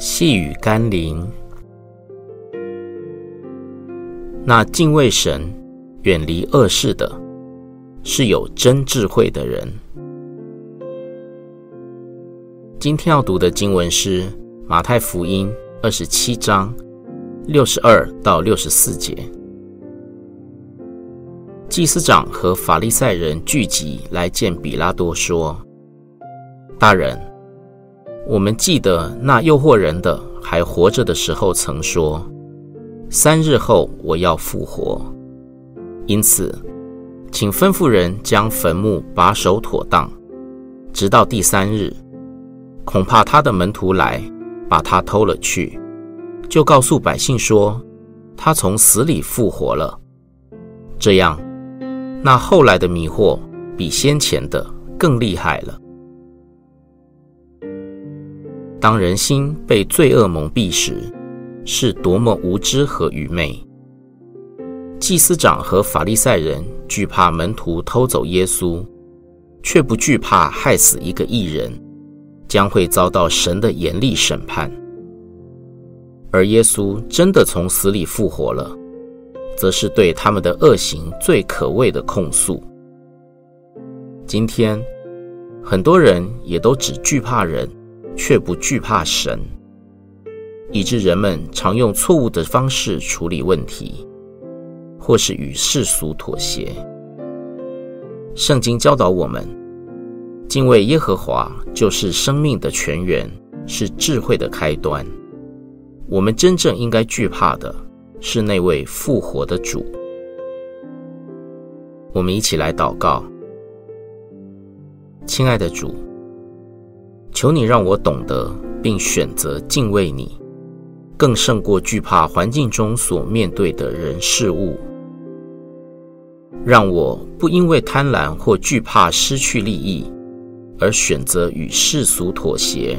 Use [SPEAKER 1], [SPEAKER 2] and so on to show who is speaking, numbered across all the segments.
[SPEAKER 1] 细雨甘霖，那敬畏神、远离恶事的，是有真智慧的人。今天要读的经文是马太福音二十七章六十二到六十四节。祭司长和法利赛人聚集来见彼拉多，说：“大人，我们记得那诱惑人的还活着的时候，曾说三日后我要复活。因此，请吩咐人将坟墓把守妥当，直到第三日。恐怕他的门徒来把他偷了去，就告诉百姓说他从死里复活了。这样。”那后来的迷惑比先前的更厉害了。当人心被罪恶蒙蔽时，是多么无知和愚昧！祭司长和法利赛人惧怕门徒偷走耶稣，却不惧怕害死一个义人，将会遭到神的严厉审判。而耶稣真的从死里复活了。则是对他们的恶行最可畏的控诉。今天，很多人也都只惧怕人，却不惧怕神，以致人们常用错误的方式处理问题，或是与世俗妥协。圣经教导我们，敬畏耶和华就是生命的泉源，是智慧的开端。我们真正应该惧怕的，是那位复活的主。我们一起来祷告，亲爱的主，求你让我懂得并选择敬畏你，更胜过惧怕环境中所面对的人事物。让我不因为贪婪或惧怕失去利益，而选择与世俗妥协，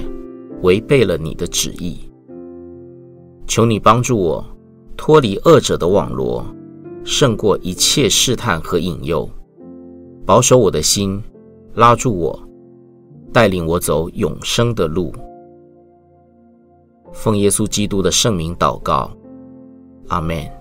[SPEAKER 1] 违背了你的旨意。求你帮助我。脱离恶者的网罗，胜过一切试探和引诱，保守我的心，拉住我，带领我走永生的路。奉耶稣基督的圣名祷告，阿门。